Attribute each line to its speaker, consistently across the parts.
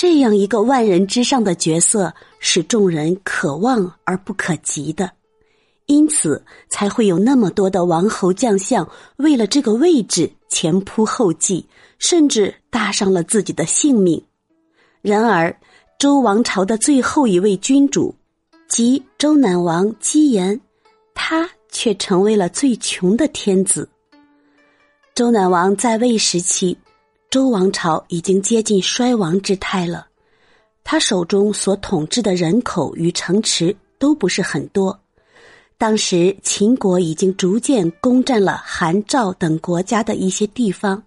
Speaker 1: 这样一个万人之上的角色，是众人可望而不可及的，因此才会有那么多的王侯将相为了这个位置前仆后继，甚至搭上了自己的性命。然而，周王朝的最后一位君主，即周赧王姬延，他却成为了最穷的天子。周赧王在位时期。周王朝已经接近衰亡之态了，他手中所统治的人口与城池都不是很多。当时秦国已经逐渐攻占了韩、赵等国家的一些地方，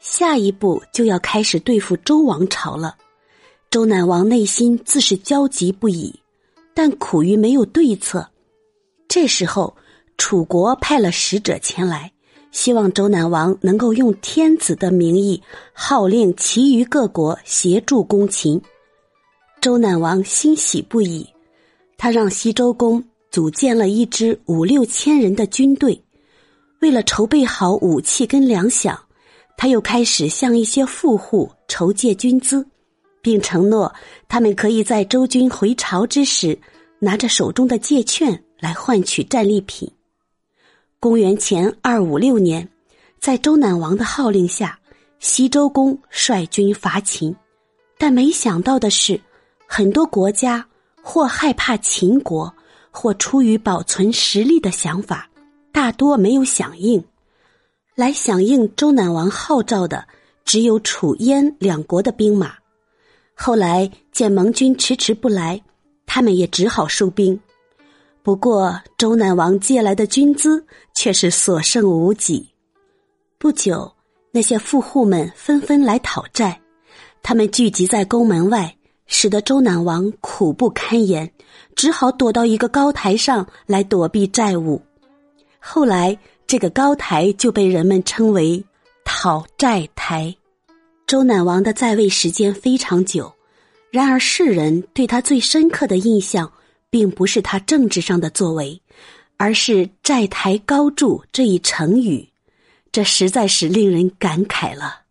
Speaker 1: 下一步就要开始对付周王朝了。周赧王内心自是焦急不已，但苦于没有对策。这时候，楚国派了使者前来。希望周赧王能够用天子的名义号令其余各国协助攻秦。周赧王欣喜不已，他让西周公组建了一支五六千人的军队。为了筹备好武器跟粮饷，他又开始向一些富户筹借军资，并承诺他们可以在周军回朝之时，拿着手中的借券来换取战利品。公元前二五六年，在周赧王的号令下，西周公率军伐秦。但没想到的是，很多国家或害怕秦国，或出于保存实力的想法，大多没有响应。来响应周赧王号召的，只有楚燕两国的兵马。后来见盟军迟迟不来，他们也只好收兵。不过，周赧王借来的军资却是所剩无几。不久，那些富户们纷纷来讨债，他们聚集在宫门外，使得周赧王苦不堪言，只好躲到一个高台上来躲避债务。后来，这个高台就被人们称为讨债台。周赧王的在位时间非常久，然而世人对他最深刻的印象。并不是他政治上的作为，而是“债台高筑”这一成语，这实在是令人感慨了。